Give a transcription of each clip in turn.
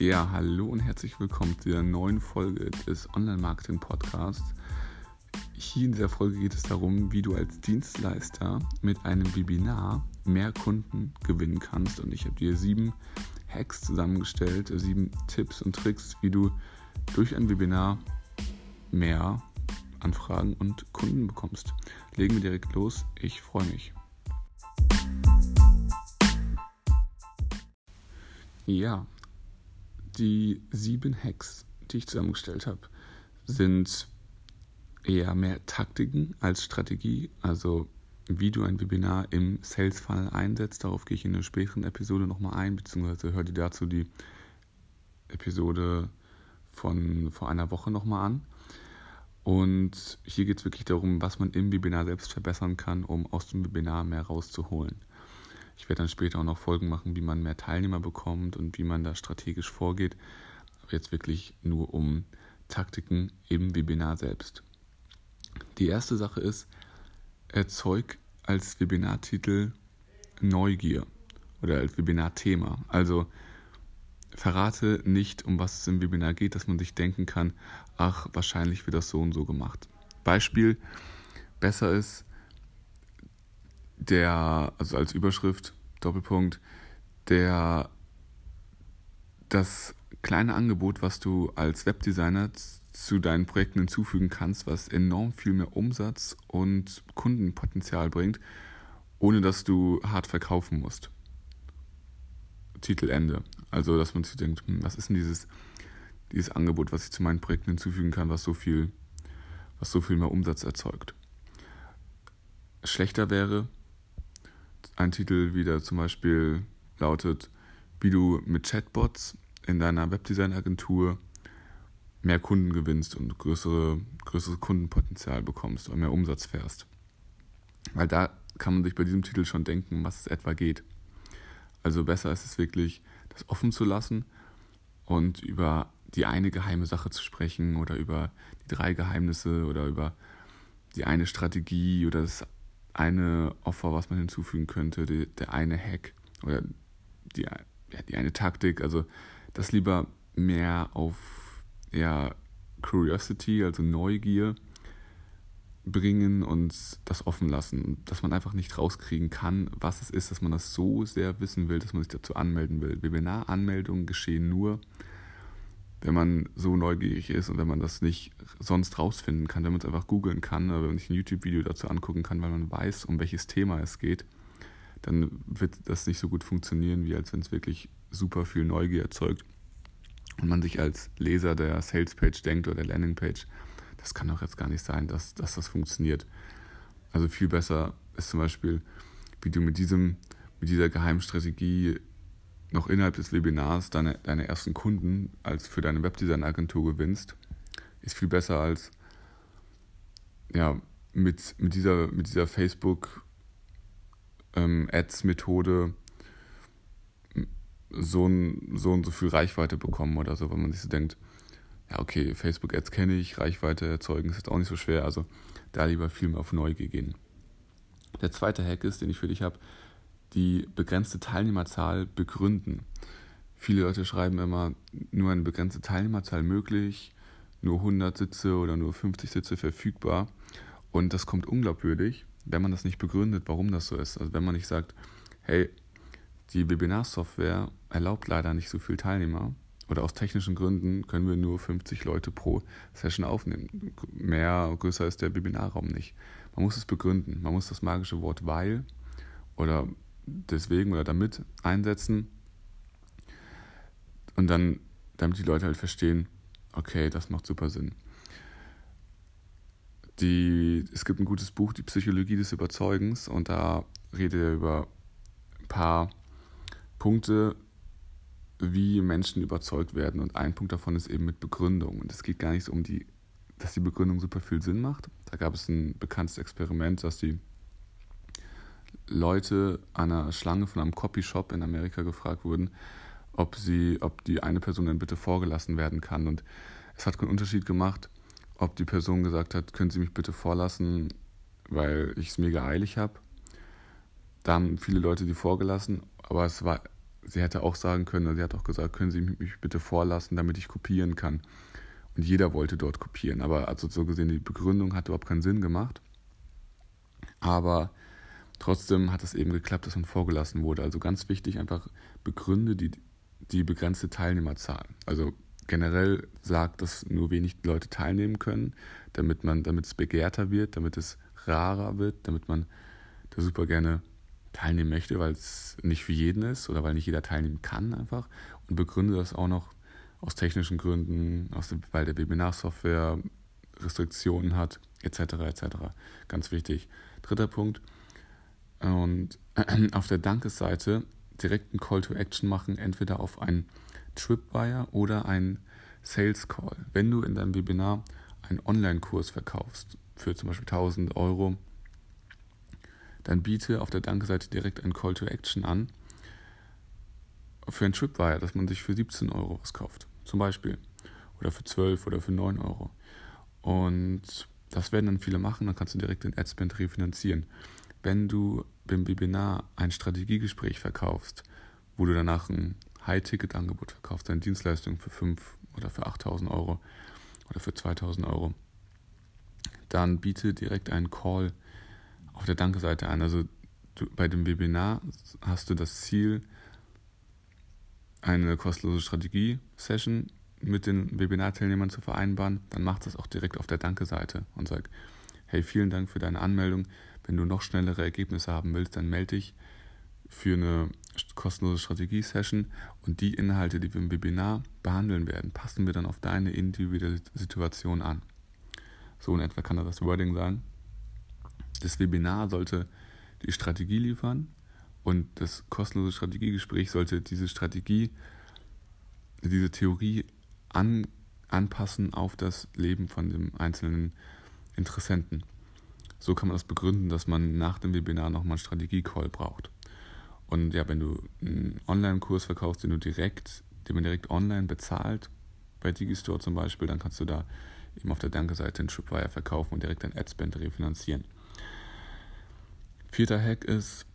Ja, hallo und herzlich willkommen zu der neuen Folge des Online-Marketing-Podcasts. Hier in dieser Folge geht es darum, wie du als Dienstleister mit einem Webinar mehr Kunden gewinnen kannst. Und ich habe dir sieben Hacks zusammengestellt, sieben Tipps und Tricks, wie du durch ein Webinar mehr Anfragen und Kunden bekommst. Legen wir direkt los. Ich freue mich. Ja, die sieben Hacks, die ich zusammengestellt habe, sind eher mehr Taktiken als Strategie. Also wie du ein Webinar im Sales Funnel einsetzt. Darauf gehe ich in einer späteren Episode nochmal ein, beziehungsweise hör dir dazu die Episode von vor einer Woche nochmal an. Und hier geht es wirklich darum, was man im Webinar selbst verbessern kann, um aus dem Webinar mehr rauszuholen. Ich werde dann später auch noch Folgen machen, wie man mehr Teilnehmer bekommt und wie man da strategisch vorgeht. Aber jetzt wirklich nur um Taktiken im Webinar selbst. Die erste Sache ist, erzeug als Webinartitel Neugier oder als Webinarthema. Also verrate nicht, um was es im Webinar geht, dass man sich denken kann, ach, wahrscheinlich wird das so und so gemacht. Beispiel, besser ist, der, also als Überschrift, Doppelpunkt, der, das kleine Angebot, was du als Webdesigner zu deinen Projekten hinzufügen kannst, was enorm viel mehr Umsatz und Kundenpotenzial bringt, ohne dass du hart verkaufen musst. Titel Ende. Also, dass man sich denkt, hm, was ist denn dieses, dieses Angebot, was ich zu meinen Projekten hinzufügen kann, was so viel, was so viel mehr Umsatz erzeugt. Schlechter wäre, ein Titel wieder zum Beispiel lautet, wie du mit Chatbots in deiner Webdesign-Agentur mehr Kunden gewinnst und größere, größeres Kundenpotenzial bekommst und mehr Umsatz fährst. Weil da kann man sich bei diesem Titel schon denken, was es etwa geht. Also besser ist es wirklich, das offen zu lassen und über die eine geheime Sache zu sprechen oder über die drei Geheimnisse oder über die eine Strategie oder das eine Offer, was man hinzufügen könnte, die, der eine Hack oder die, ja, die eine Taktik. Also das lieber mehr auf ja, Curiosity, also Neugier bringen und das offen lassen, dass man einfach nicht rauskriegen kann, was es ist, dass man das so sehr wissen will, dass man sich dazu anmelden will. Webinar-Anmeldungen geschehen nur, wenn man so neugierig ist und wenn man das nicht sonst rausfinden kann, wenn man es einfach googeln kann oder wenn man sich ein YouTube-Video dazu angucken kann, weil man weiß, um welches Thema es geht, dann wird das nicht so gut funktionieren, wie als wenn es wirklich super viel Neugier erzeugt und man sich als Leser der Salespage denkt oder der Landingpage, das kann doch jetzt gar nicht sein, dass, dass das funktioniert. Also viel besser ist zum Beispiel, wie du mit diesem, mit dieser Geheimstrategie noch innerhalb des Webinars deine, deine ersten Kunden als für deine Webdesign-Agentur gewinnst, ist viel besser als ja, mit, mit dieser, mit dieser Facebook-Ads-Methode ähm, so, so und so viel Reichweite bekommen oder so, wenn man sich so denkt, ja, okay, Facebook-Ads kenne ich, Reichweite erzeugen ist jetzt auch nicht so schwer, also da lieber viel mehr auf Neugier gehen. Der zweite Hack ist, den ich für dich habe, die begrenzte Teilnehmerzahl begründen. Viele Leute schreiben immer, nur eine begrenzte Teilnehmerzahl möglich, nur 100 Sitze oder nur 50 Sitze verfügbar. Und das kommt unglaubwürdig, wenn man das nicht begründet, warum das so ist. Also wenn man nicht sagt, hey, die Webinar-Software erlaubt leider nicht so viele Teilnehmer oder aus technischen Gründen können wir nur 50 Leute pro Session aufnehmen. Mehr, größer ist der Webinarraum nicht. Man muss es begründen. Man muss das magische Wort weil oder deswegen oder damit einsetzen. Und dann, damit die Leute halt verstehen, okay, das macht super Sinn. Die, es gibt ein gutes Buch, Die Psychologie des Überzeugens, und da redet er über ein paar Punkte, wie Menschen überzeugt werden. Und ein Punkt davon ist eben mit Begründung. Und es geht gar nicht so um die, dass die Begründung super viel Sinn macht. Da gab es ein bekanntes Experiment, dass die Leute an einer Schlange von einem Copyshop in Amerika gefragt wurden, ob sie, ob die eine Person dann bitte vorgelassen werden kann. Und es hat keinen Unterschied gemacht, ob die Person gesagt hat, können Sie mich bitte vorlassen, weil ich es mega eilig habe. Da haben viele Leute die vorgelassen, aber es war sie hätte auch sagen können, sie hat auch gesagt, können Sie mich bitte vorlassen, damit ich kopieren kann. Und jeder wollte dort kopieren. Aber also so gesehen, die Begründung hat überhaupt keinen Sinn gemacht. Aber trotzdem hat es eben geklappt, dass man vorgelassen wurde. Also ganz wichtig, einfach begründe die, die begrenzte Teilnehmerzahl. Also generell sagt, dass nur wenig Leute teilnehmen können, damit man, damit es begehrter wird, damit es rarer wird, damit man da super gerne teilnehmen möchte, weil es nicht für jeden ist oder weil nicht jeder teilnehmen kann einfach und begründe das auch noch aus technischen Gründen, aus weil der Webinarsoftware Restriktionen hat, etc. etc. Ganz wichtig. Dritter Punkt. Und auf der Dankesseite direkt einen Call to Action machen, entweder auf einen Tripwire oder einen Sales Call. Wenn du in deinem Webinar einen Online-Kurs verkaufst für zum Beispiel 1000 Euro, dann biete auf der Danke-Seite direkt einen Call to Action an für ein Tripwire, dass man sich für 17 Euro was kauft, zum Beispiel. Oder für 12 oder für 9 Euro. Und das werden dann viele machen, dann kannst du direkt den Adspend refinanzieren. Wenn du beim Webinar ein Strategiegespräch verkaufst, wo du danach ein High-Ticket-Angebot verkaufst, deine Dienstleistung für 5 oder für 8000 Euro oder für 2000 Euro, dann biete direkt einen Call auf der Danke-Seite an. Also du, bei dem Webinar hast du das Ziel, eine kostenlose Strategie-Session mit den Webinarteilnehmern zu vereinbaren, dann mach das auch direkt auf der Danke-Seite und sag, hey, vielen Dank für deine Anmeldung. Wenn du noch schnellere Ergebnisse haben willst, dann melde dich für eine kostenlose Strategie-Session und die Inhalte, die wir im Webinar behandeln werden, passen wir dann auf deine individuelle Situation an. So in etwa kann das Wording sein. Das Webinar sollte die Strategie liefern und das kostenlose Strategiegespräch sollte diese Strategie, diese Theorie an, anpassen auf das Leben von dem einzelnen Interessenten. So kann man das begründen, dass man nach dem Webinar nochmal einen Strategie-Call braucht. Und ja, wenn du einen Online-Kurs verkaufst, den du direkt, den man direkt online bezahlt, bei Digistore zum Beispiel, dann kannst du da eben auf der Danke-Seite einen Tripwire verkaufen und direkt dein Adspend refinanzieren. Vierter Hack ist,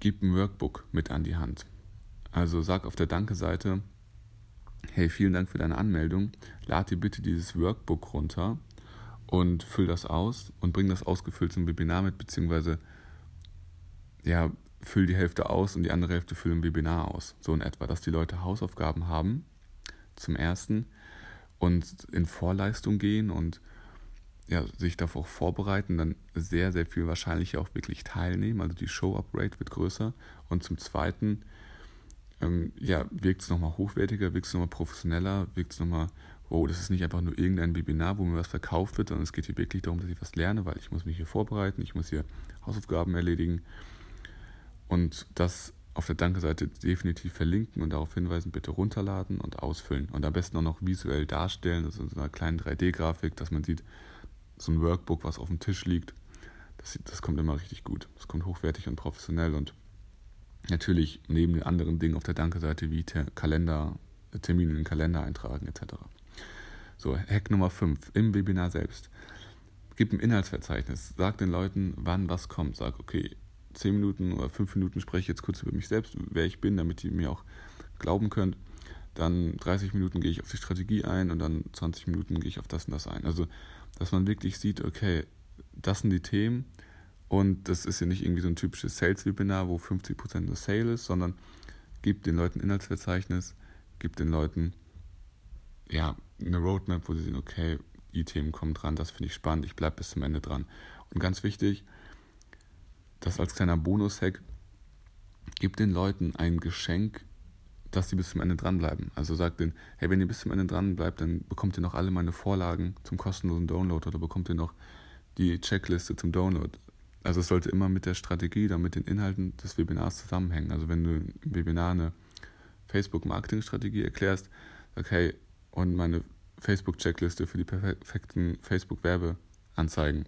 gib ein Workbook mit an die Hand. Also sag auf der Danke-Seite, hey, vielen Dank für deine Anmeldung, lad dir bitte dieses Workbook runter und füll das aus und bring das ausgefüllt zum Webinar mit, beziehungsweise ja, füll die Hälfte aus und die andere Hälfte füll im Webinar aus. So in etwa, dass die Leute Hausaufgaben haben, zum ersten, und in Vorleistung gehen und ja, sich darauf vorbereiten, dann sehr, sehr viel wahrscheinlicher auch wirklich teilnehmen. Also die Show-Up-Rate wird größer. Und zum Zweiten, ähm, ja, wirkt es nochmal hochwertiger, wirkt es nochmal professioneller, wirkt es nochmal, oh, das ist nicht einfach nur irgendein Webinar, wo mir was verkauft wird, sondern es geht hier wirklich darum, dass ich was lerne, weil ich muss mich hier vorbereiten, ich muss hier Hausaufgaben erledigen. Und das auf der Danke-Seite definitiv verlinken und darauf hinweisen, bitte runterladen und ausfüllen. Und am besten auch noch visuell darstellen, also in so einer kleinen 3D-Grafik, dass man sieht, so ein Workbook, was auf dem Tisch liegt, das, das kommt immer richtig gut. Das kommt hochwertig und professionell und natürlich neben den anderen Dingen auf der Danke-Seite wie Ter Kalender, Termine in den Kalender eintragen etc. So, Hack Nummer 5 im Webinar selbst. Gib ein Inhaltsverzeichnis. Sag den Leuten, wann was kommt. Sag, okay, 10 Minuten oder 5 Minuten spreche ich jetzt kurz über mich selbst, wer ich bin, damit ihr mir auch glauben könnt. Dann 30 Minuten gehe ich auf die Strategie ein und dann 20 Minuten gehe ich auf das und das ein. Also dass man wirklich sieht, okay, das sind die Themen und das ist ja nicht irgendwie so ein typisches Sales-Webinar, wo 50% nur Sale ist, sondern gibt den Leuten Inhaltsverzeichnis, gibt den Leuten ja eine Roadmap, wo sie sehen, okay, die Themen kommen dran, das finde ich spannend, ich bleibe bis zum Ende dran. Und ganz wichtig, das als kleiner Bonus-Hack, gibt den Leuten ein Geschenk dass sie bis zum Ende dranbleiben. Also sagt denen, hey, wenn ihr bis zum Ende dran bleibt, dann bekommt ihr noch alle meine Vorlagen zum kostenlosen Download oder bekommt ihr noch die Checkliste zum Download. Also es sollte immer mit der Strategie, dann mit den Inhalten des Webinars zusammenhängen. Also wenn du im Webinar eine Facebook-Marketing-Strategie erklärst, sag hey, und meine Facebook-Checkliste für die perfekten Facebook-Werbeanzeigen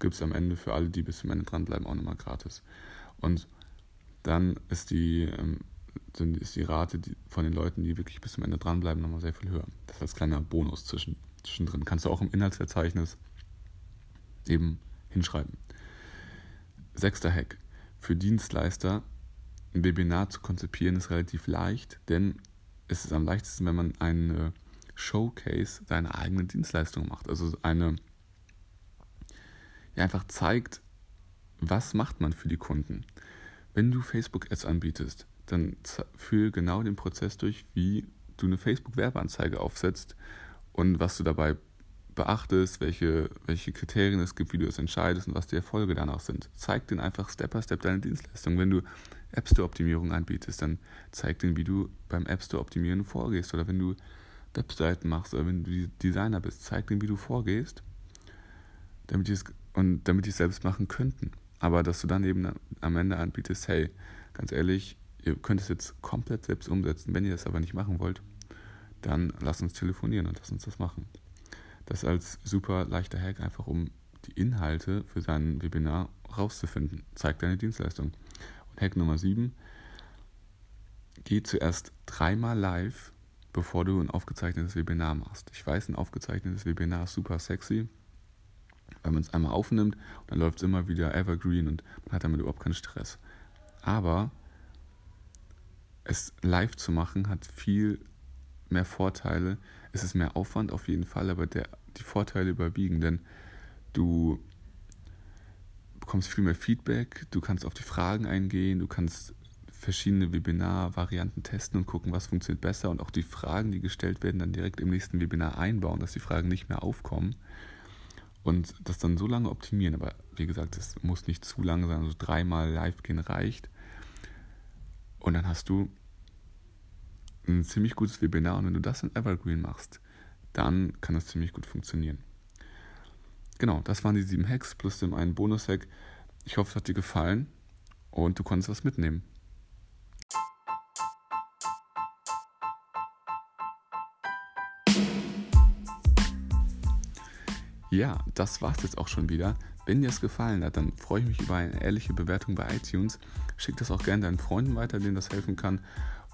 gibt es am Ende für alle, die bis zum Ende dranbleiben, auch nochmal gratis. Und dann ist die ähm, sind, ist die Rate von den Leuten, die wirklich bis zum Ende dranbleiben, nochmal sehr viel höher. Das als kleiner Bonus zwischen, zwischendrin. Kannst du auch im Inhaltsverzeichnis eben hinschreiben. Sechster Hack. Für Dienstleister ein Webinar zu konzipieren ist relativ leicht, denn es ist am leichtesten, wenn man eine Showcase seiner eigenen Dienstleistung macht. Also eine, ja, einfach zeigt, was macht man für die Kunden. Wenn du Facebook-Ads anbietest, dann führe genau den Prozess durch, wie du eine Facebook-Werbeanzeige aufsetzt und was du dabei beachtest, welche, welche Kriterien es gibt, wie du es entscheidest und was die Erfolge danach sind. Zeig denen einfach Step by Step deine Dienstleistung. Wenn du App Store Optimierung anbietest, dann zeig denen, wie du beim App Store Optimieren vorgehst. Oder wenn du Webseiten machst oder wenn du Designer bist, zeig denen, wie du vorgehst, damit die es, und damit die es selbst machen könnten. Aber dass du dann eben am Ende anbietest, hey, ganz ehrlich, ihr könnt es jetzt komplett selbst umsetzen. Wenn ihr das aber nicht machen wollt, dann lasst uns telefonieren und lasst uns das machen. Das als super leichter Hack, einfach um die Inhalte für sein Webinar rauszufinden. Zeig deine Dienstleistung. Und Hack Nummer 7, geh zuerst dreimal live, bevor du ein aufgezeichnetes Webinar machst. Ich weiß, ein aufgezeichnetes Webinar ist super sexy, weil man es einmal aufnimmt und dann läuft es immer wieder evergreen und man hat damit überhaupt keinen Stress. Aber es live zu machen hat viel mehr Vorteile. Es ist mehr Aufwand auf jeden Fall, aber der, die Vorteile überwiegen, denn du bekommst viel mehr Feedback, du kannst auf die Fragen eingehen, du kannst verschiedene Webinar-Varianten testen und gucken, was funktioniert besser und auch die Fragen, die gestellt werden, dann direkt im nächsten Webinar einbauen, dass die Fragen nicht mehr aufkommen und das dann so lange optimieren. Aber wie gesagt, es muss nicht zu lange sein, also dreimal live gehen reicht. Und dann hast du ein ziemlich gutes Webinar und wenn du das in Evergreen machst, dann kann das ziemlich gut funktionieren. Genau, das waren die sieben Hacks plus dem einen Bonus-Hack. Ich hoffe, es hat dir gefallen und du konntest was mitnehmen. Ja, das war's jetzt auch schon wieder. Wenn dir es gefallen hat, dann freue ich mich über eine ehrliche Bewertung bei iTunes. Schick das auch gerne deinen Freunden weiter, denen das helfen kann.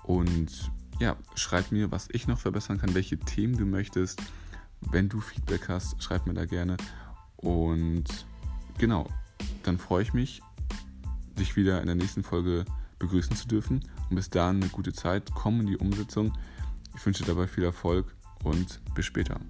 Und ja, schreib mir, was ich noch verbessern kann, welche Themen du möchtest. Wenn du Feedback hast, schreib mir da gerne. Und genau, dann freue ich mich, dich wieder in der nächsten Folge begrüßen zu dürfen. Und bis dahin eine gute Zeit. Komm in die Umsetzung. Ich wünsche dir dabei viel Erfolg und bis später.